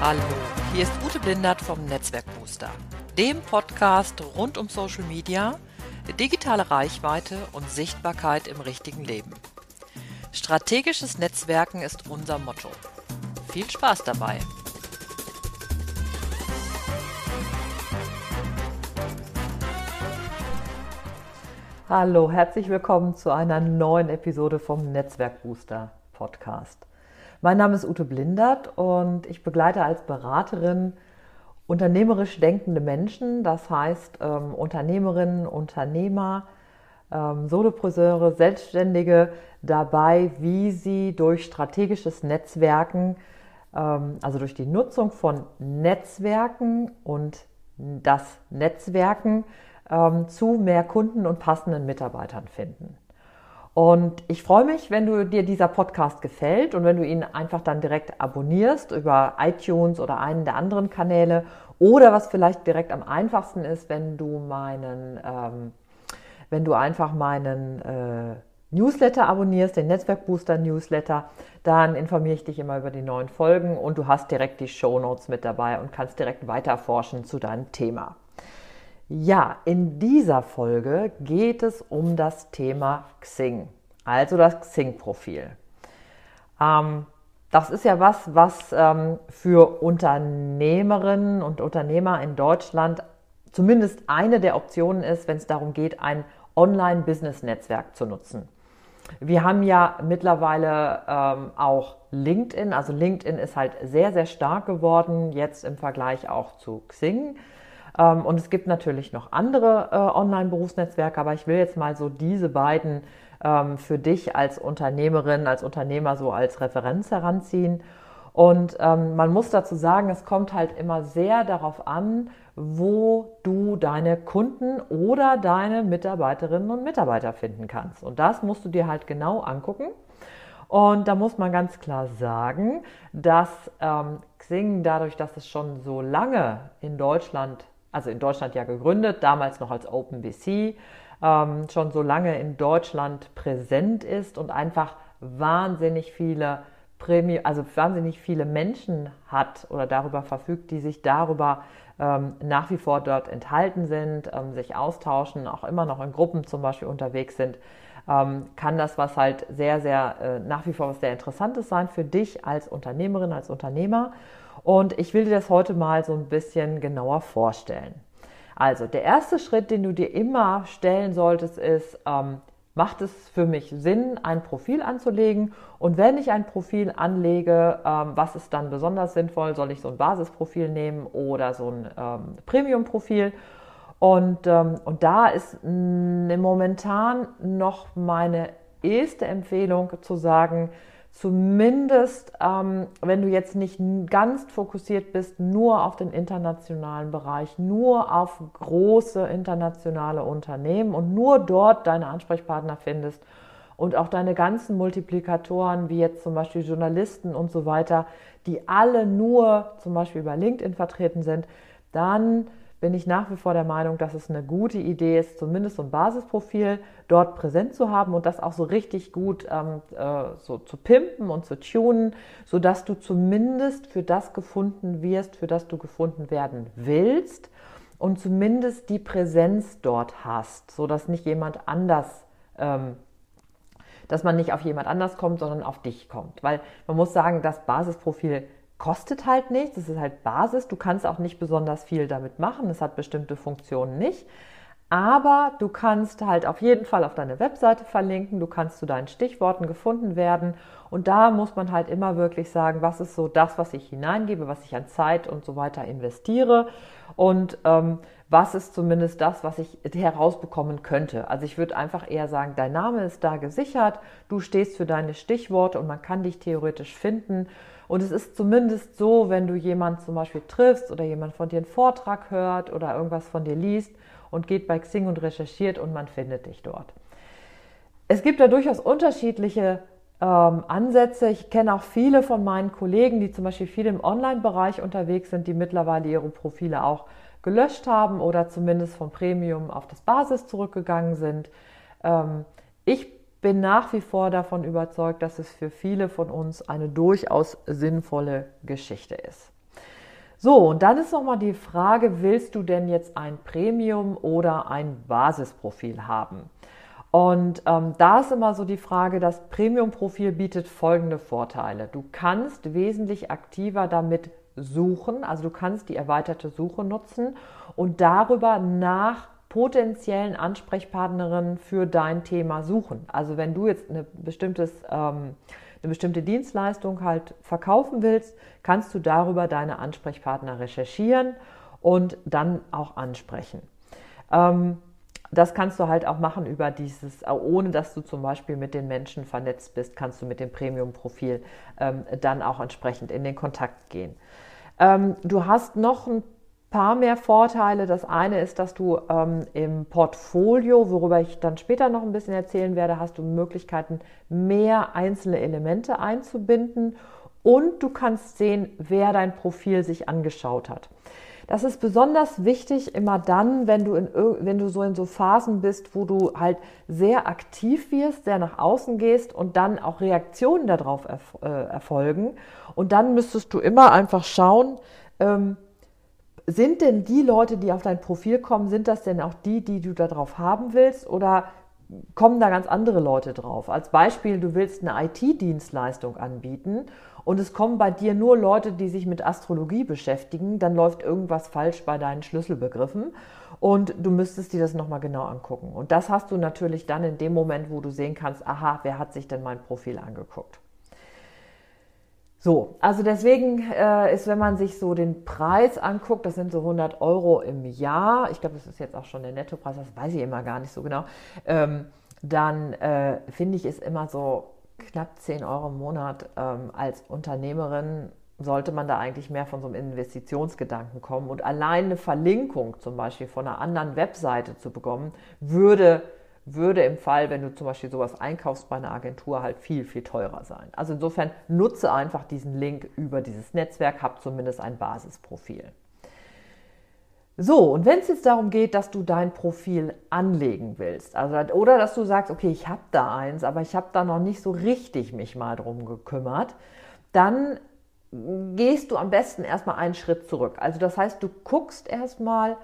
Hallo, hier ist Ute Blindert vom Netzwerkbooster, dem Podcast rund um Social Media, digitale Reichweite und Sichtbarkeit im richtigen Leben. Strategisches Netzwerken ist unser Motto. Viel Spaß dabei! Hallo, herzlich willkommen zu einer neuen Episode vom Netzwerkbooster Podcast. Mein Name ist Ute Blindert und ich begleite als Beraterin unternehmerisch denkende Menschen, das heißt ähm, Unternehmerinnen, Unternehmer, ähm, Solopreseure, Selbstständige dabei, wie sie durch strategisches Netzwerken, ähm, also durch die Nutzung von Netzwerken und das Netzwerken ähm, zu mehr Kunden und passenden Mitarbeitern finden. Und ich freue mich, wenn du dir dieser Podcast gefällt und wenn du ihn einfach dann direkt abonnierst über iTunes oder einen der anderen Kanäle oder was vielleicht direkt am einfachsten ist, wenn du meinen, ähm, wenn du einfach meinen äh, Newsletter abonnierst, den Netzwerkbooster Newsletter, dann informiere ich dich immer über die neuen Folgen und du hast direkt die Show Notes mit dabei und kannst direkt weiterforschen zu deinem Thema. Ja, in dieser Folge geht es um das Thema Xing, also das Xing-Profil. Ähm, das ist ja was, was ähm, für Unternehmerinnen und Unternehmer in Deutschland zumindest eine der Optionen ist, wenn es darum geht, ein Online-Business-Netzwerk zu nutzen. Wir haben ja mittlerweile ähm, auch LinkedIn, also LinkedIn ist halt sehr, sehr stark geworden, jetzt im Vergleich auch zu Xing. Ähm, und es gibt natürlich noch andere äh, Online-Berufsnetzwerke, aber ich will jetzt mal so diese beiden ähm, für dich als Unternehmerin, als Unternehmer so als Referenz heranziehen. Und ähm, man muss dazu sagen, es kommt halt immer sehr darauf an, wo du deine Kunden oder deine Mitarbeiterinnen und Mitarbeiter finden kannst. Und das musst du dir halt genau angucken. Und da muss man ganz klar sagen, dass ähm, Xing dadurch, dass es schon so lange in Deutschland also in Deutschland ja gegründet, damals noch als OpenBC, ähm, schon so lange in Deutschland präsent ist und einfach wahnsinnig viele Prämie, also wahnsinnig viele Menschen hat oder darüber verfügt, die sich darüber ähm, nach wie vor dort enthalten sind, ähm, sich austauschen, auch immer noch in Gruppen zum Beispiel unterwegs sind, ähm, kann das was halt sehr, sehr äh, nach wie vor was sehr Interessantes sein für dich als Unternehmerin, als Unternehmer. Und ich will dir das heute mal so ein bisschen genauer vorstellen. Also, der erste Schritt, den du dir immer stellen solltest, ist, ähm, macht es für mich Sinn, ein Profil anzulegen? Und wenn ich ein Profil anlege, ähm, was ist dann besonders sinnvoll? Soll ich so ein Basisprofil nehmen oder so ein ähm, Premium-Profil? Und, ähm, und da ist momentan noch meine erste Empfehlung zu sagen, zumindest ähm, wenn du jetzt nicht ganz fokussiert bist, nur auf den internationalen Bereich, nur auf große internationale Unternehmen und nur dort deine Ansprechpartner findest und auch deine ganzen Multiplikatoren, wie jetzt zum Beispiel Journalisten und so weiter, die alle nur zum Beispiel bei LinkedIn vertreten sind, dann bin ich nach wie vor der Meinung, dass es eine gute Idee ist, zumindest so ein Basisprofil dort präsent zu haben und das auch so richtig gut ähm, äh, so zu pimpen und zu tunen, sodass du zumindest für das gefunden wirst, für das du gefunden werden willst und zumindest die Präsenz dort hast, sodass nicht jemand anders ähm, dass man nicht auf jemand anders kommt, sondern auf dich kommt. Weil man muss sagen, das Basisprofil kostet halt nichts, es ist halt Basis, du kannst auch nicht besonders viel damit machen, es hat bestimmte Funktionen nicht. Aber du kannst halt auf jeden Fall auf deine Webseite verlinken, du kannst zu deinen Stichworten gefunden werden und da muss man halt immer wirklich sagen, was ist so das, was ich hineingebe, was ich an Zeit und so weiter investiere und ähm, was ist zumindest das, was ich herausbekommen könnte. Also ich würde einfach eher sagen, dein Name ist da gesichert, du stehst für deine Stichworte und man kann dich theoretisch finden und es ist zumindest so, wenn du jemanden zum Beispiel triffst oder jemand von dir einen Vortrag hört oder irgendwas von dir liest und geht bei Xing und recherchiert und man findet dich dort. Es gibt da durchaus unterschiedliche ähm, Ansätze. Ich kenne auch viele von meinen Kollegen, die zum Beispiel viel im Online-Bereich unterwegs sind, die mittlerweile ihre Profile auch gelöscht haben oder zumindest vom Premium auf das Basis zurückgegangen sind. Ähm, ich bin nach wie vor davon überzeugt, dass es für viele von uns eine durchaus sinnvolle Geschichte ist. So, und dann ist nochmal die Frage, willst du denn jetzt ein Premium oder ein Basisprofil haben? Und ähm, da ist immer so die Frage, das Premium-Profil bietet folgende Vorteile. Du kannst wesentlich aktiver damit suchen, also du kannst die erweiterte Suche nutzen und darüber nach potenziellen Ansprechpartnerinnen für dein Thema suchen. Also wenn du jetzt eine, bestimmtes, ähm, eine bestimmte Dienstleistung halt verkaufen willst, kannst du darüber deine Ansprechpartner recherchieren und dann auch ansprechen. Ähm, das kannst du halt auch machen über dieses, äh, ohne dass du zum Beispiel mit den Menschen vernetzt bist, kannst du mit dem Premium-Profil ähm, dann auch entsprechend in den Kontakt gehen. Ähm, du hast noch ein paar mehr Vorteile. Das eine ist, dass du ähm, im Portfolio, worüber ich dann später noch ein bisschen erzählen werde, hast du Möglichkeiten, mehr einzelne Elemente einzubinden und du kannst sehen, wer dein Profil sich angeschaut hat. Das ist besonders wichtig immer dann, wenn du, in, wenn du so in so Phasen bist, wo du halt sehr aktiv wirst, sehr nach außen gehst und dann auch Reaktionen darauf äh, erfolgen. Und dann müsstest du immer einfach schauen, ähm, sind denn die Leute, die auf dein Profil kommen, sind das denn auch die, die du darauf haben willst oder kommen da ganz andere Leute drauf? Als Beispiel, du willst eine IT-Dienstleistung anbieten und es kommen bei dir nur Leute, die sich mit Astrologie beschäftigen, dann läuft irgendwas falsch bei deinen Schlüsselbegriffen und du müsstest dir das nochmal genau angucken. Und das hast du natürlich dann in dem Moment, wo du sehen kannst, aha, wer hat sich denn mein Profil angeguckt? So, also deswegen äh, ist, wenn man sich so den Preis anguckt, das sind so 100 Euro im Jahr, ich glaube, das ist jetzt auch schon der Nettopreis, das weiß ich immer gar nicht so genau, ähm, dann äh, finde ich es immer so knapp 10 Euro im Monat ähm, als Unternehmerin sollte man da eigentlich mehr von so einem Investitionsgedanken kommen. Und allein eine Verlinkung zum Beispiel von einer anderen Webseite zu bekommen, würde, würde im Fall, wenn du zum Beispiel sowas einkaufst bei einer Agentur, halt viel, viel teurer sein. Also insofern nutze einfach diesen Link über dieses Netzwerk, hab zumindest ein Basisprofil. So, und wenn es jetzt darum geht, dass du dein Profil anlegen willst, also oder dass du sagst, okay, ich habe da eins, aber ich habe da noch nicht so richtig mich mal drum gekümmert, dann gehst du am besten erstmal einen Schritt zurück. Also das heißt, du guckst erstmal,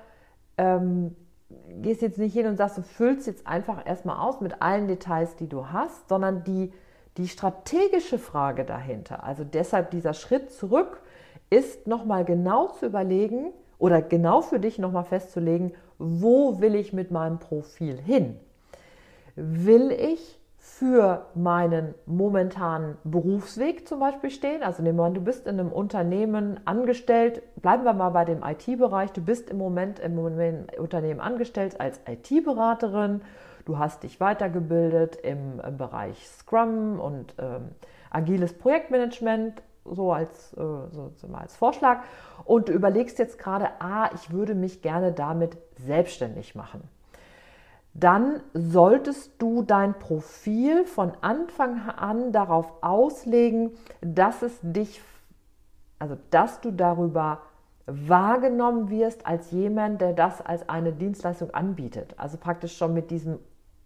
ähm, gehst jetzt nicht hin und sagst, du füllst jetzt einfach erstmal aus mit allen Details, die du hast, sondern die, die strategische Frage dahinter, also deshalb dieser Schritt zurück, ist nochmal genau zu überlegen, oder genau für dich nochmal festzulegen, wo will ich mit meinem Profil hin? Will ich für meinen momentanen Berufsweg zum Beispiel stehen? Also nehmen wir an, du bist in einem Unternehmen angestellt, bleiben wir mal bei dem IT-Bereich, du bist im Moment im Unternehmen angestellt als IT-Beraterin, du hast dich weitergebildet im, im Bereich Scrum und ähm, agiles Projektmanagement so als, äh, so als Vorschlag. Und du überlegst jetzt gerade, ah, ich würde mich gerne damit selbstständig machen. Dann solltest du dein Profil von Anfang an darauf auslegen, dass es dich, also dass du darüber wahrgenommen wirst als jemand, der das als eine Dienstleistung anbietet. Also praktisch schon mit diesem,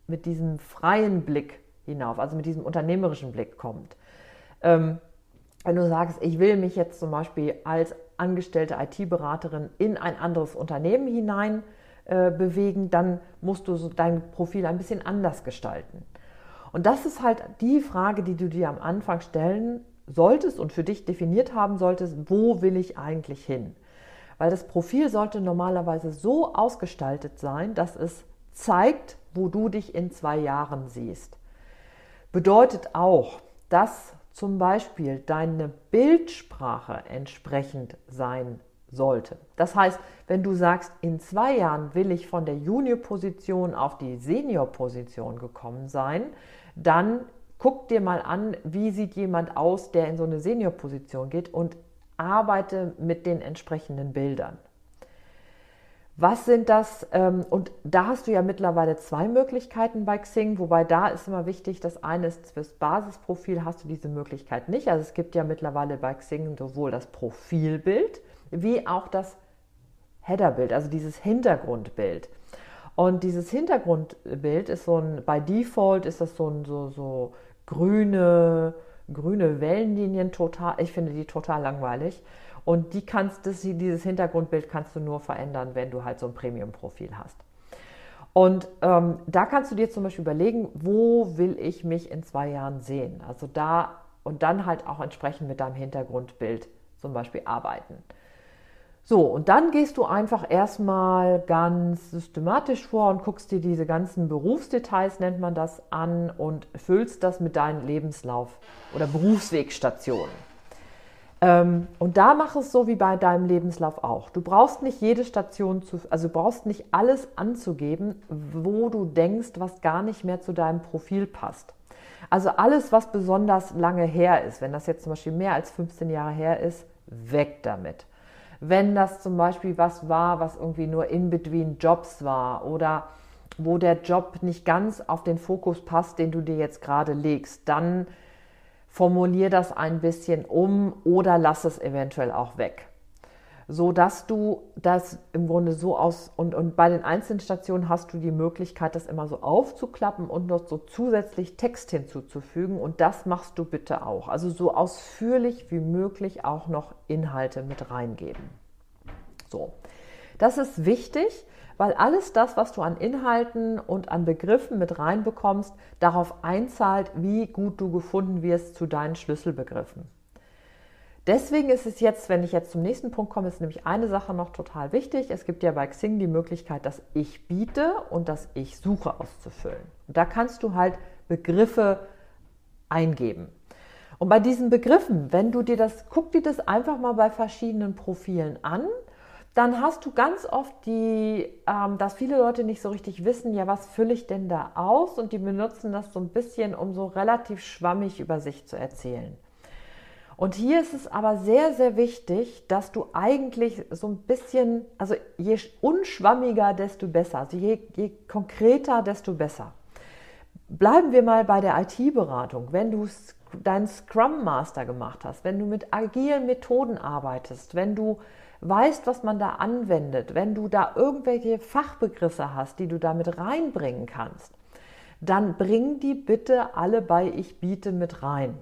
mit diesem freien Blick hinauf, also mit diesem unternehmerischen Blick kommt. Ähm, wenn du sagst, ich will mich jetzt zum Beispiel als angestellte IT-Beraterin in ein anderes Unternehmen hinein äh, bewegen, dann musst du so dein Profil ein bisschen anders gestalten. Und das ist halt die Frage, die du dir am Anfang stellen solltest und für dich definiert haben solltest, wo will ich eigentlich hin? Weil das Profil sollte normalerweise so ausgestaltet sein, dass es zeigt, wo du dich in zwei Jahren siehst. Bedeutet auch, dass zum Beispiel deine Bildsprache entsprechend sein sollte. Das heißt, wenn du sagst, in zwei Jahren will ich von der Junior-Position auf die Senior-Position gekommen sein, dann guck dir mal an, wie sieht jemand aus, der in so eine Senior-Position geht und arbeite mit den entsprechenden Bildern. Was sind das? Ähm, und da hast du ja mittlerweile zwei Möglichkeiten bei Xing, wobei da ist immer wichtig, das eine ist fürs Basisprofil hast du diese Möglichkeit nicht. Also es gibt ja mittlerweile bei Xing sowohl das Profilbild wie auch das Headerbild, also dieses Hintergrundbild. Und dieses Hintergrundbild ist so ein, bei Default ist das so ein so, so grüne, grüne Wellenlinien total, ich finde die total langweilig. Und die kannst, das, dieses Hintergrundbild kannst du nur verändern, wenn du halt so ein Premium-Profil hast. Und ähm, da kannst du dir zum Beispiel überlegen, wo will ich mich in zwei Jahren sehen? Also da und dann halt auch entsprechend mit deinem Hintergrundbild zum Beispiel arbeiten. So, und dann gehst du einfach erstmal ganz systematisch vor und guckst dir diese ganzen Berufsdetails, nennt man das, an und füllst das mit deinem Lebenslauf oder Berufswegstationen. Ähm, und da mach es so wie bei deinem Lebenslauf auch. Du brauchst nicht jede Station zu, also du brauchst nicht alles anzugeben, wo du denkst, was gar nicht mehr zu deinem Profil passt. Also alles, was besonders lange her ist, wenn das jetzt zum Beispiel mehr als 15 Jahre her ist, weg damit. Wenn das zum Beispiel was war, was irgendwie nur in between Jobs war oder wo der Job nicht ganz auf den Fokus passt, den du dir jetzt gerade legst, dann formulier das ein bisschen um oder lass es eventuell auch weg. So dass du das im Grunde so aus und, und bei den einzelnen Stationen hast du die Möglichkeit, das immer so aufzuklappen und noch so zusätzlich Text hinzuzufügen. Und das machst du bitte auch. Also so ausführlich wie möglich auch noch Inhalte mit reingeben. So, das ist wichtig, weil alles das, was du an Inhalten und an Begriffen mit reinbekommst, darauf einzahlt, wie gut du gefunden wirst zu deinen Schlüsselbegriffen. Deswegen ist es jetzt, wenn ich jetzt zum nächsten Punkt komme, ist nämlich eine Sache noch total wichtig. Es gibt ja bei Xing die Möglichkeit, das Ich biete und das Ich suche auszufüllen. Und da kannst du halt Begriffe eingeben. Und bei diesen Begriffen, wenn du dir das, guck dir das einfach mal bei verschiedenen Profilen an dann hast du ganz oft die, ähm, dass viele Leute nicht so richtig wissen, ja, was fülle ich denn da aus? Und die benutzen das so ein bisschen, um so relativ schwammig über sich zu erzählen. Und hier ist es aber sehr, sehr wichtig, dass du eigentlich so ein bisschen, also je unschwammiger, desto besser. Also je, je konkreter, desto besser. Bleiben wir mal bei der IT-Beratung. Wenn du deinen Scrum Master gemacht hast, wenn du mit agilen Methoden arbeitest, wenn du weißt, was man da anwendet, wenn du da irgendwelche Fachbegriffe hast, die du damit reinbringen kannst, dann bring die bitte alle bei Ich biete mit rein.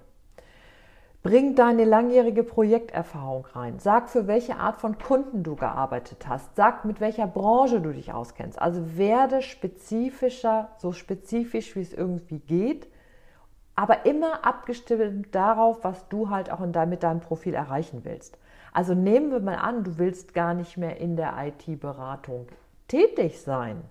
Bring deine langjährige Projekterfahrung rein. Sag, für welche Art von Kunden du gearbeitet hast. Sag, mit welcher Branche du dich auskennst. Also werde spezifischer, so spezifisch wie es irgendwie geht, aber immer abgestimmt darauf, was du halt auch in dein, mit deinem Profil erreichen willst. Also nehmen wir mal an, du willst gar nicht mehr in der IT-Beratung tätig sein,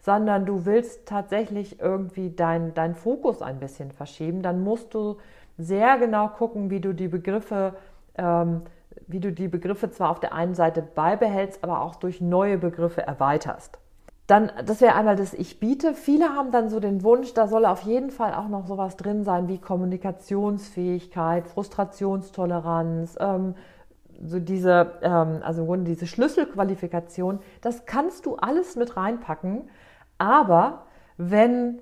sondern du willst tatsächlich irgendwie deinen dein Fokus ein bisschen verschieben, dann musst du sehr genau gucken, wie du die Begriffe, ähm, wie du die Begriffe zwar auf der einen Seite beibehältst, aber auch durch neue Begriffe erweiterst. Dann, das wäre einmal das Ich biete. Viele haben dann so den Wunsch, da soll auf jeden Fall auch noch sowas drin sein wie Kommunikationsfähigkeit, Frustrationstoleranz, ähm, so diese, ähm, also im Grunde diese Schlüsselqualifikation, das kannst du alles mit reinpacken. Aber wenn,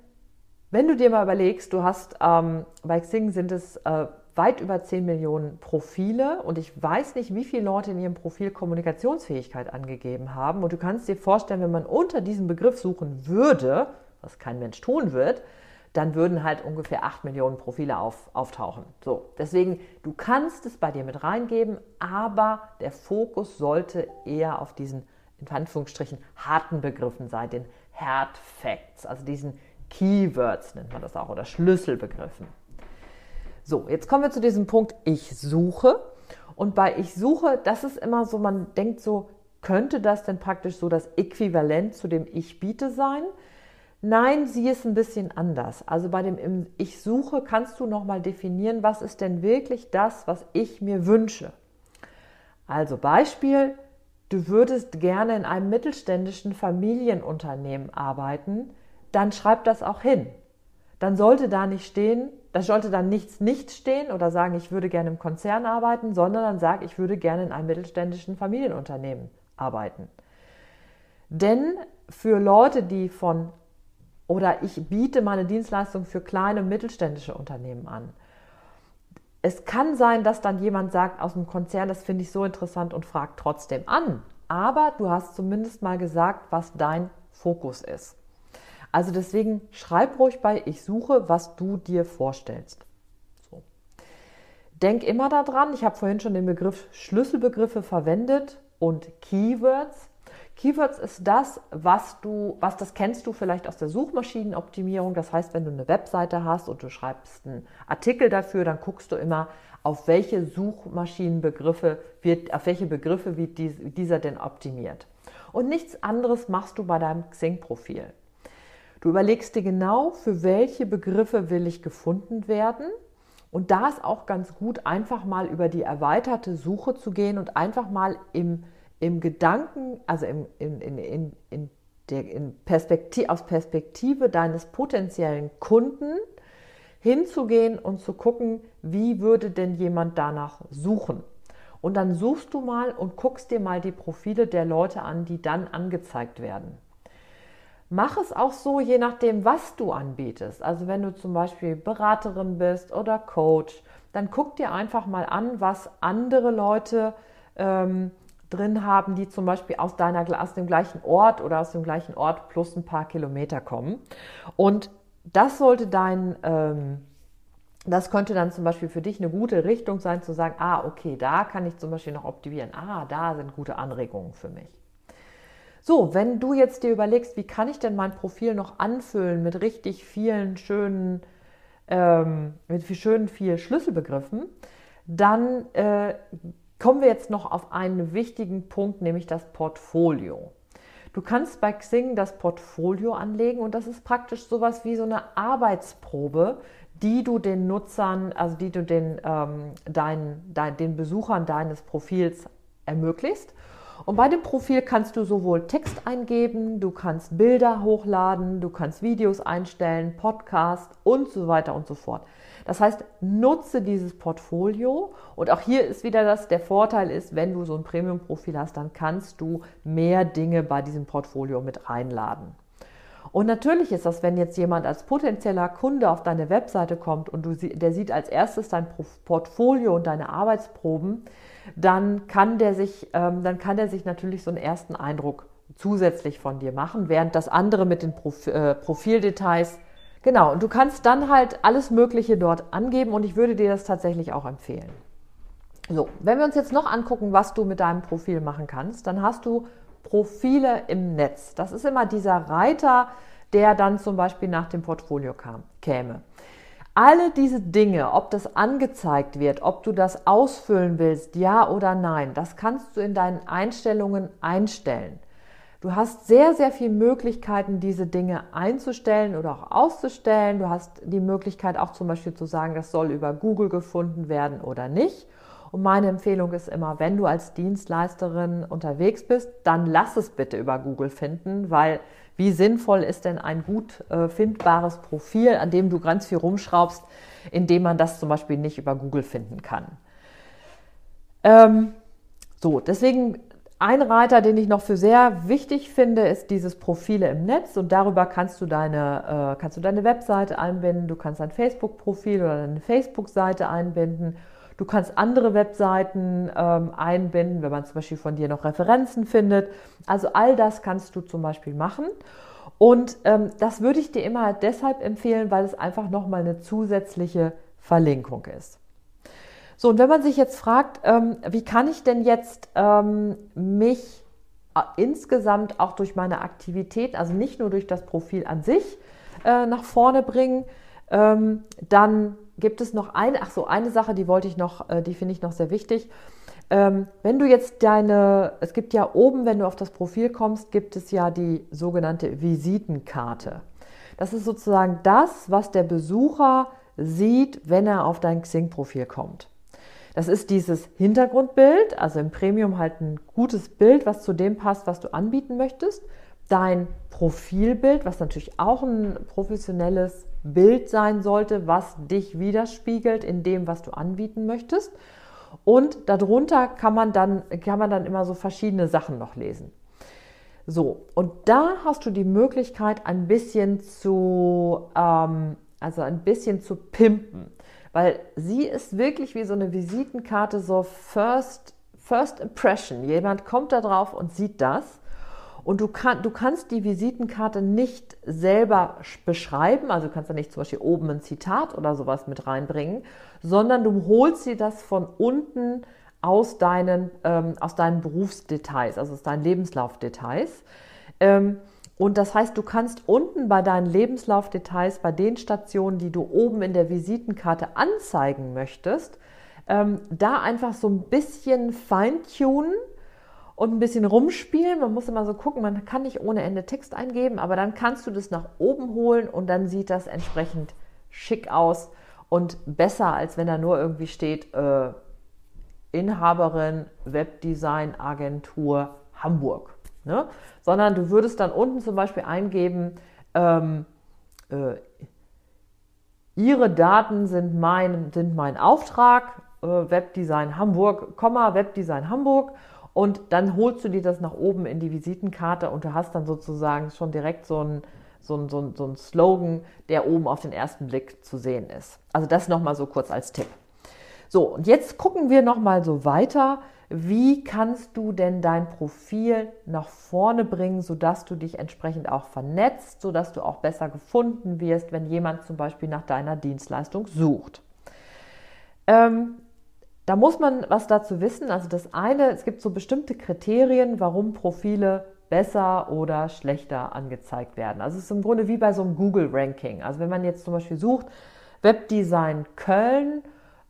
wenn du dir mal überlegst, du hast ähm, bei Xing sind es äh, weit über 10 Millionen Profile und ich weiß nicht, wie viele Leute in ihrem Profil Kommunikationsfähigkeit angegeben haben. Und du kannst dir vorstellen, wenn man unter diesem Begriff suchen würde, was kein Mensch tun wird, dann würden halt ungefähr 8 Millionen Profile auf, auftauchen. So, deswegen, du kannst es bei dir mit reingeben, aber der Fokus sollte eher auf diesen, in Anführungsstrichen, harten Begriffen sein, den Hard Facts, also diesen Keywords nennt man das auch, oder Schlüsselbegriffen. So, jetzt kommen wir zu diesem Punkt, ich suche. Und bei ich suche, das ist immer so, man denkt so, könnte das denn praktisch so das Äquivalent zu dem ich biete sein? Nein, sie ist ein bisschen anders. Also bei dem Ich suche kannst du nochmal definieren, was ist denn wirklich das, was ich mir wünsche. Also Beispiel, du würdest gerne in einem mittelständischen Familienunternehmen arbeiten, dann schreib das auch hin. Dann sollte da nicht stehen, da sollte dann nichts nicht stehen oder sagen, ich würde gerne im Konzern arbeiten, sondern dann sag, ich würde gerne in einem mittelständischen Familienunternehmen arbeiten. Denn für Leute, die von oder ich biete meine Dienstleistung für kleine und mittelständische Unternehmen an. Es kann sein, dass dann jemand sagt aus dem Konzern, das finde ich so interessant und fragt trotzdem an. Aber du hast zumindest mal gesagt, was dein Fokus ist. Also deswegen schreib ruhig bei Ich suche, was du dir vorstellst. So. denk immer daran, ich habe vorhin schon den Begriff Schlüsselbegriffe verwendet und Keywords. Keywords ist das, was du, was das kennst du vielleicht aus der Suchmaschinenoptimierung. Das heißt, wenn du eine Webseite hast und du schreibst einen Artikel dafür, dann guckst du immer, auf welche Suchmaschinenbegriffe wird, auf welche Begriffe wird dieser denn optimiert. Und nichts anderes machst du bei deinem Xing-Profil. Du überlegst dir genau, für welche Begriffe will ich gefunden werden. Und da ist auch ganz gut, einfach mal über die erweiterte Suche zu gehen und einfach mal im im Gedanken, also im, in, in, in, in der, in Perspektive, aus Perspektive deines potenziellen Kunden hinzugehen und zu gucken, wie würde denn jemand danach suchen. Und dann suchst du mal und guckst dir mal die Profile der Leute an, die dann angezeigt werden. Mach es auch so, je nachdem, was du anbietest. Also wenn du zum Beispiel Beraterin bist oder Coach, dann guck dir einfach mal an, was andere Leute ähm, drin haben, die zum Beispiel aus, deiner, aus dem gleichen Ort oder aus dem gleichen Ort plus ein paar Kilometer kommen. Und das sollte dein, ähm, das könnte dann zum Beispiel für dich eine gute Richtung sein, zu sagen, ah, okay, da kann ich zum Beispiel noch optimieren. Ah, da sind gute Anregungen für mich. So, wenn du jetzt dir überlegst, wie kann ich denn mein Profil noch anfüllen mit richtig vielen schönen, ähm, mit schönen vielen Schlüsselbegriffen, dann äh, Kommen wir jetzt noch auf einen wichtigen Punkt, nämlich das Portfolio. Du kannst bei Xing das Portfolio anlegen und das ist praktisch sowas wie so eine Arbeitsprobe, die du den Nutzern, also die du den, ähm, dein, dein, den Besuchern deines Profils ermöglicht. Und bei dem Profil kannst du sowohl Text eingeben, du kannst Bilder hochladen, du kannst Videos einstellen, Podcast und so weiter und so fort. Das heißt, nutze dieses Portfolio und auch hier ist wieder das, der Vorteil ist, wenn du so ein Premium-Profil hast, dann kannst du mehr Dinge bei diesem Portfolio mit reinladen. Und natürlich ist das, wenn jetzt jemand als potenzieller Kunde auf deine Webseite kommt und du, der sieht als erstes dein Portfolio und deine Arbeitsproben, dann kann der sich, ähm, dann kann der sich natürlich so einen ersten Eindruck zusätzlich von dir machen, während das andere mit den äh, Profildetails Genau, und du kannst dann halt alles Mögliche dort angeben und ich würde dir das tatsächlich auch empfehlen. So, wenn wir uns jetzt noch angucken, was du mit deinem Profil machen kannst, dann hast du Profile im Netz. Das ist immer dieser Reiter, der dann zum Beispiel nach dem Portfolio kam, käme. Alle diese Dinge, ob das angezeigt wird, ob du das ausfüllen willst, ja oder nein, das kannst du in deinen Einstellungen einstellen. Du hast sehr, sehr viele Möglichkeiten, diese Dinge einzustellen oder auch auszustellen. Du hast die Möglichkeit auch zum Beispiel zu sagen, das soll über Google gefunden werden oder nicht. Und meine Empfehlung ist immer, wenn du als Dienstleisterin unterwegs bist, dann lass es bitte über Google finden, weil wie sinnvoll ist denn ein gut äh, findbares Profil, an dem du ganz viel rumschraubst, indem man das zum Beispiel nicht über Google finden kann. Ähm, so, deswegen ein Reiter, den ich noch für sehr wichtig finde, ist dieses Profile im Netz und darüber kannst du deine, äh, kannst du deine Webseite einbinden, du kannst dein Facebook-Profil oder deine Facebook-Seite einbinden, du kannst andere Webseiten ähm, einbinden, wenn man zum Beispiel von dir noch Referenzen findet. Also all das kannst du zum Beispiel machen. Und ähm, das würde ich dir immer deshalb empfehlen, weil es einfach nochmal eine zusätzliche Verlinkung ist. So, und wenn man sich jetzt fragt, ähm, wie kann ich denn jetzt ähm, mich äh, insgesamt auch durch meine Aktivität, also nicht nur durch das Profil an sich, äh, nach vorne bringen, ähm, dann gibt es noch eine, ach so, eine Sache, die wollte ich noch, äh, die finde ich noch sehr wichtig. Ähm, wenn du jetzt deine, es gibt ja oben, wenn du auf das Profil kommst, gibt es ja die sogenannte Visitenkarte. Das ist sozusagen das, was der Besucher sieht, wenn er auf dein Xing-Profil kommt. Das ist dieses Hintergrundbild, also im Premium halt ein gutes Bild, was zu dem passt, was du anbieten möchtest. Dein Profilbild, was natürlich auch ein professionelles Bild sein sollte, was dich widerspiegelt in dem, was du anbieten möchtest. Und darunter kann man dann, kann man dann immer so verschiedene Sachen noch lesen. So, und da hast du die Möglichkeit, ein bisschen zu, ähm, also ein bisschen zu pimpen weil sie ist wirklich wie so eine Visitenkarte, so First, First Impression. Jemand kommt da drauf und sieht das. Und du, kann, du kannst die Visitenkarte nicht selber beschreiben, also du kannst da nicht zum Beispiel oben ein Zitat oder sowas mit reinbringen, sondern du holst dir das von unten aus deinen, ähm, aus deinen Berufsdetails, also aus deinen Lebenslaufdetails. Ähm, und das heißt, du kannst unten bei deinen Lebenslaufdetails, bei den Stationen, die du oben in der Visitenkarte anzeigen möchtest, ähm, da einfach so ein bisschen feintunen und ein bisschen rumspielen. Man muss immer so gucken, man kann nicht ohne Ende Text eingeben, aber dann kannst du das nach oben holen und dann sieht das entsprechend schick aus und besser, als wenn da nur irgendwie steht, äh, Inhaberin Webdesign Agentur Hamburg. Ne? Sondern du würdest dann unten zum Beispiel eingeben, ähm, äh, Ihre Daten sind mein, sind mein Auftrag, äh, Webdesign Hamburg, Komma, Webdesign Hamburg. Und dann holst du dir das nach oben in die Visitenkarte und du hast dann sozusagen schon direkt so ein, so so ein, so ein Slogan, der oben auf den ersten Blick zu sehen ist. Also das nochmal so kurz als Tipp. So, und jetzt gucken wir nochmal so weiter. Wie kannst du denn dein Profil nach vorne bringen, sodass du dich entsprechend auch vernetzt, sodass du auch besser gefunden wirst, wenn jemand zum Beispiel nach deiner Dienstleistung sucht? Ähm, da muss man was dazu wissen. Also das eine, es gibt so bestimmte Kriterien, warum Profile besser oder schlechter angezeigt werden. Also es ist im Grunde wie bei so einem Google-Ranking. Also wenn man jetzt zum Beispiel sucht, Webdesign Köln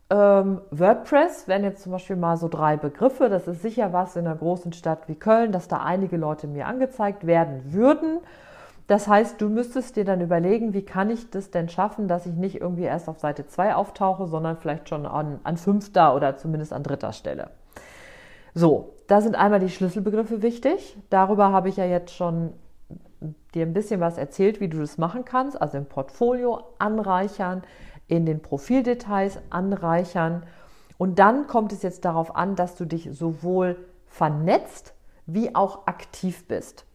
ähm, WordPress wären jetzt zum Beispiel mal so drei Begriffe. Das ist sicher was in einer großen Stadt wie Köln, dass da einige Leute mir angezeigt werden würden. Das heißt, du müsstest dir dann überlegen, wie kann ich das denn schaffen, dass ich nicht irgendwie erst auf Seite 2 auftauche, sondern vielleicht schon an, an fünfter oder zumindest an dritter Stelle. So, da sind einmal die Schlüsselbegriffe wichtig. Darüber habe ich ja jetzt schon dir ein bisschen was erzählt, wie du das machen kannst, also im Portfolio anreichern, in den Profildetails anreichern. Und dann kommt es jetzt darauf an, dass du dich sowohl vernetzt wie auch aktiv bist.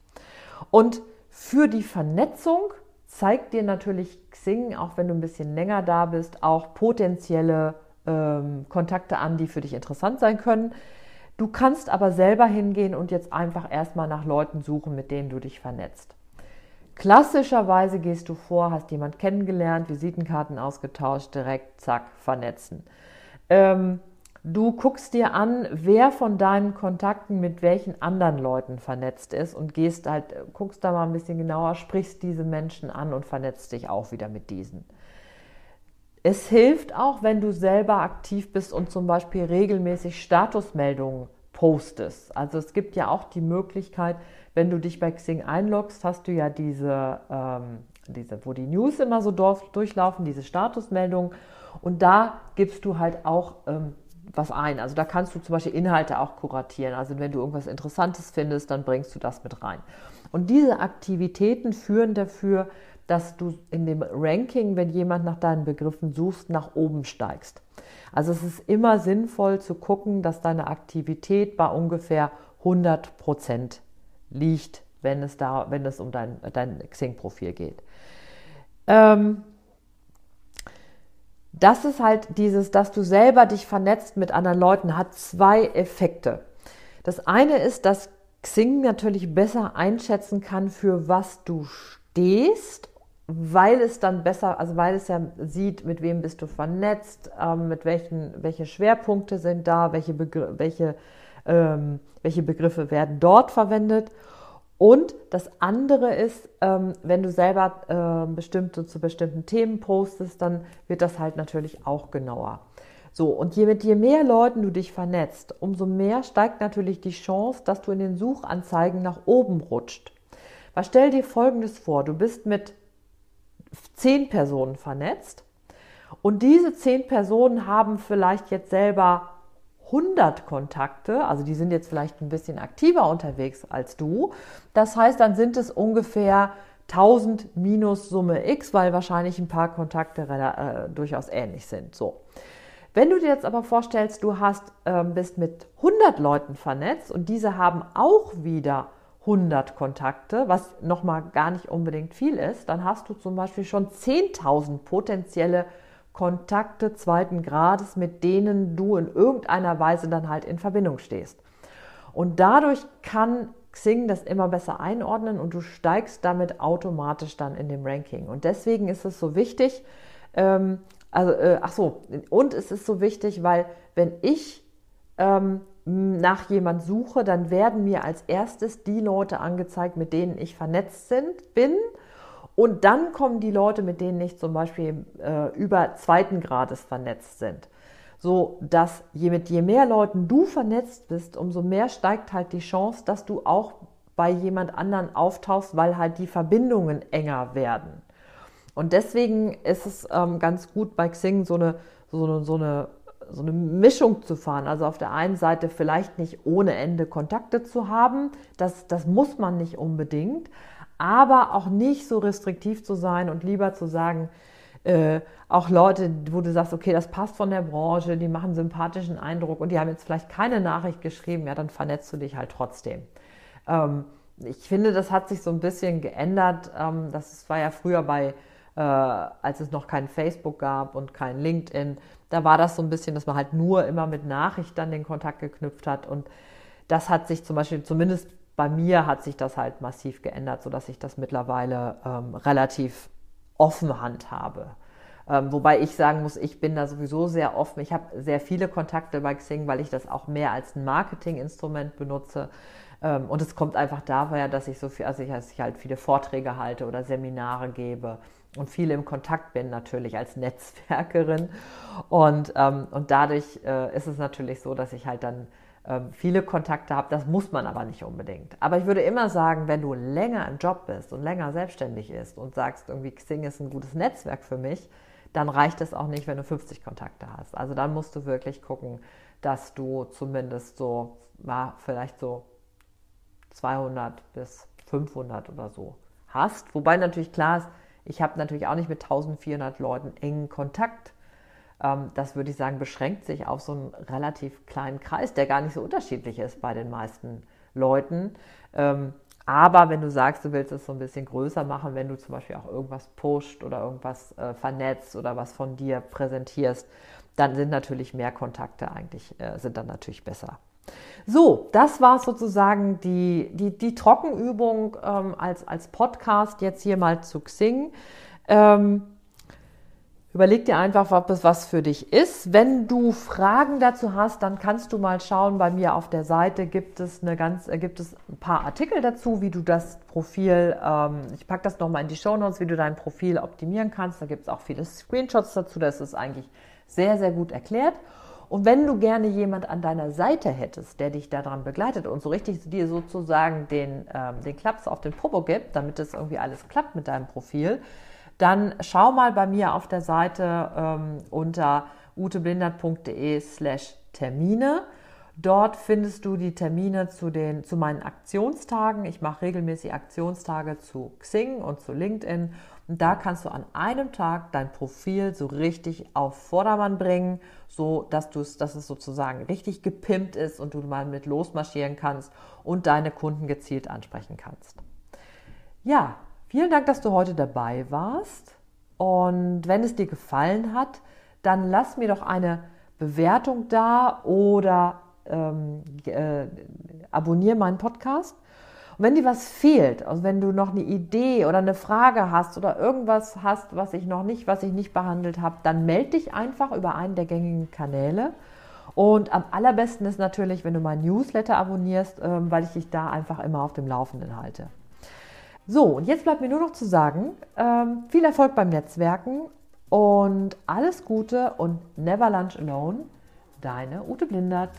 Und für die Vernetzung zeigt dir natürlich Xing, auch wenn du ein bisschen länger da bist, auch potenzielle ähm, Kontakte an, die für dich interessant sein können. Du kannst aber selber hingehen und jetzt einfach erstmal nach Leuten suchen, mit denen du dich vernetzt. Klassischerweise gehst du vor, hast jemand kennengelernt, Visitenkarten ausgetauscht, direkt, zack, vernetzen. Ähm, du guckst dir an, wer von deinen Kontakten mit welchen anderen Leuten vernetzt ist und gehst halt, guckst da mal ein bisschen genauer, sprichst diese Menschen an und vernetzt dich auch wieder mit diesen. Es hilft auch, wenn du selber aktiv bist und zum Beispiel regelmäßig Statusmeldungen postest. Also es gibt ja auch die Möglichkeit, wenn du dich bei Xing einloggst, hast du ja diese, ähm, diese wo die News immer so durchlaufen, diese Statusmeldungen. Und da gibst du halt auch ähm, was ein. Also da kannst du zum Beispiel Inhalte auch kuratieren. Also wenn du irgendwas Interessantes findest, dann bringst du das mit rein. Und diese Aktivitäten führen dafür, dass du in dem Ranking, wenn jemand nach deinen Begriffen suchst, nach oben steigst. Also es ist immer sinnvoll zu gucken, dass deine Aktivität bei ungefähr 100 Prozent liegt, wenn es, da, wenn es um dein, dein Xing-Profil geht. Ähm, das ist halt dieses, dass du selber dich vernetzt mit anderen Leuten, hat zwei Effekte. Das eine ist, dass Xing natürlich besser einschätzen kann, für was du stehst, weil es dann besser, also weil es ja sieht, mit wem bist du vernetzt, ähm, mit welchen, welche Schwerpunkte sind da, welche, Begr welche ähm, welche Begriffe werden dort verwendet. Und das andere ist, ähm, wenn du selber äh, bestimmte zu bestimmten Themen postest, dann wird das halt natürlich auch genauer. So, und je mit je mehr Leuten du dich vernetzt, umso mehr steigt natürlich die Chance, dass du in den Suchanzeigen nach oben rutscht. Weil stell dir folgendes vor: Du bist mit zehn Personen vernetzt und diese zehn Personen haben vielleicht jetzt selber 100 Kontakte, also die sind jetzt vielleicht ein bisschen aktiver unterwegs als du. Das heißt, dann sind es ungefähr 1000 minus Summe X, weil wahrscheinlich ein paar Kontakte äh, durchaus ähnlich sind. So. Wenn du dir jetzt aber vorstellst, du hast, äh, bist mit 100 Leuten vernetzt und diese haben auch wieder 100 Kontakte, was nochmal gar nicht unbedingt viel ist, dann hast du zum Beispiel schon 10.000 potenzielle Kontakte Kontakte zweiten Grades, mit denen du in irgendeiner Weise dann halt in Verbindung stehst. Und dadurch kann Xing das immer besser einordnen und du steigst damit automatisch dann in dem Ranking. Und deswegen ist es so wichtig, ähm, also, äh, ach so, und es ist so wichtig, weil wenn ich ähm, nach jemand suche, dann werden mir als erstes die Leute angezeigt, mit denen ich vernetzt sind, bin. Und dann kommen die Leute, mit denen ich zum Beispiel äh, über zweiten Grades vernetzt sind. So dass je mit je mehr Leuten du vernetzt bist, umso mehr steigt halt die Chance, dass du auch bei jemand anderen auftauchst, weil halt die Verbindungen enger werden. Und deswegen ist es ähm, ganz gut bei Xing so eine, so, eine, so, eine, so eine Mischung zu fahren. Also auf der einen Seite vielleicht nicht ohne Ende Kontakte zu haben, das, das muss man nicht unbedingt, aber auch nicht so restriktiv zu sein und lieber zu sagen, äh, auch Leute, wo du sagst, okay, das passt von der Branche, die machen sympathischen Eindruck und die haben jetzt vielleicht keine Nachricht geschrieben, ja, dann vernetzt du dich halt trotzdem. Ähm, ich finde, das hat sich so ein bisschen geändert. Ähm, das war ja früher bei äh, als es noch kein Facebook gab und kein LinkedIn. Da war das so ein bisschen, dass man halt nur immer mit Nachricht dann den Kontakt geknüpft hat. Und das hat sich zum Beispiel, zumindest bei mir hat sich das halt massiv geändert, sodass ich das mittlerweile ähm, relativ offen handhabe. Ähm, wobei ich sagen muss, ich bin da sowieso sehr offen. Ich habe sehr viele Kontakte bei Xing, weil ich das auch mehr als ein Marketinginstrument benutze. Ähm, und es kommt einfach daher, dass ich so viel, also ich, dass ich halt viele Vorträge halte oder Seminare gebe und viel im Kontakt bin, natürlich als Netzwerkerin. Und, ähm, und dadurch äh, ist es natürlich so, dass ich halt dann viele Kontakte habe. Das muss man aber nicht unbedingt. Aber ich würde immer sagen, wenn du länger im Job bist und länger selbstständig bist und sagst, irgendwie Xing ist ein gutes Netzwerk für mich, dann reicht es auch nicht, wenn du 50 Kontakte hast. Also dann musst du wirklich gucken, dass du zumindest so, ja, vielleicht so 200 bis 500 oder so hast. Wobei natürlich klar ist, ich habe natürlich auch nicht mit 1400 Leuten engen Kontakt. Ähm, das würde ich sagen, beschränkt sich auf so einen relativ kleinen Kreis, der gar nicht so unterschiedlich ist bei den meisten Leuten. Ähm, aber wenn du sagst, du willst es so ein bisschen größer machen, wenn du zum Beispiel auch irgendwas pusht oder irgendwas äh, vernetzt oder was von dir präsentierst, dann sind natürlich mehr Kontakte eigentlich, äh, sind dann natürlich besser. So, das war sozusagen die, die, die Trockenübung ähm, als, als Podcast jetzt hier mal zu Xing. Ähm, Überleg dir einfach, ob es was für dich ist. Wenn du Fragen dazu hast, dann kannst du mal schauen. Bei mir auf der Seite gibt es eine ganz, äh, gibt es ein paar Artikel dazu, wie du das Profil, ähm, ich packe das nochmal in die Show Notes, wie du dein Profil optimieren kannst. Da gibt es auch viele Screenshots dazu. Das ist eigentlich sehr, sehr gut erklärt. Und wenn du gerne jemand an deiner Seite hättest, der dich daran begleitet und so richtig dir sozusagen den, ähm, den Klaps auf den Popo gibt, damit es irgendwie alles klappt mit deinem Profil, dann schau mal bei mir auf der Seite ähm, unter uteblindert.de slash Termine. Dort findest du die Termine zu, den, zu meinen Aktionstagen. Ich mache regelmäßig Aktionstage zu Xing und zu LinkedIn. Und da kannst du an einem Tag dein Profil so richtig auf Vordermann bringen, so dass, du es, dass es sozusagen richtig gepimpt ist und du mal mit losmarschieren kannst und deine Kunden gezielt ansprechen kannst. Ja, vielen Dank, dass du heute dabei warst. Und wenn es dir gefallen hat, dann lass mir doch eine Bewertung da oder ähm, äh, abonniere meinen Podcast. Und wenn dir was fehlt, also wenn du noch eine Idee oder eine Frage hast oder irgendwas hast, was ich noch nicht, was ich nicht behandelt habe, dann melde dich einfach über einen der gängigen Kanäle. Und am allerbesten ist natürlich, wenn du meinen Newsletter abonnierst, ähm, weil ich dich da einfach immer auf dem Laufenden halte. So, und jetzt bleibt mir nur noch zu sagen, ähm, viel Erfolg beim Netzwerken und alles Gute und never lunch alone. Deine Ute Blindert.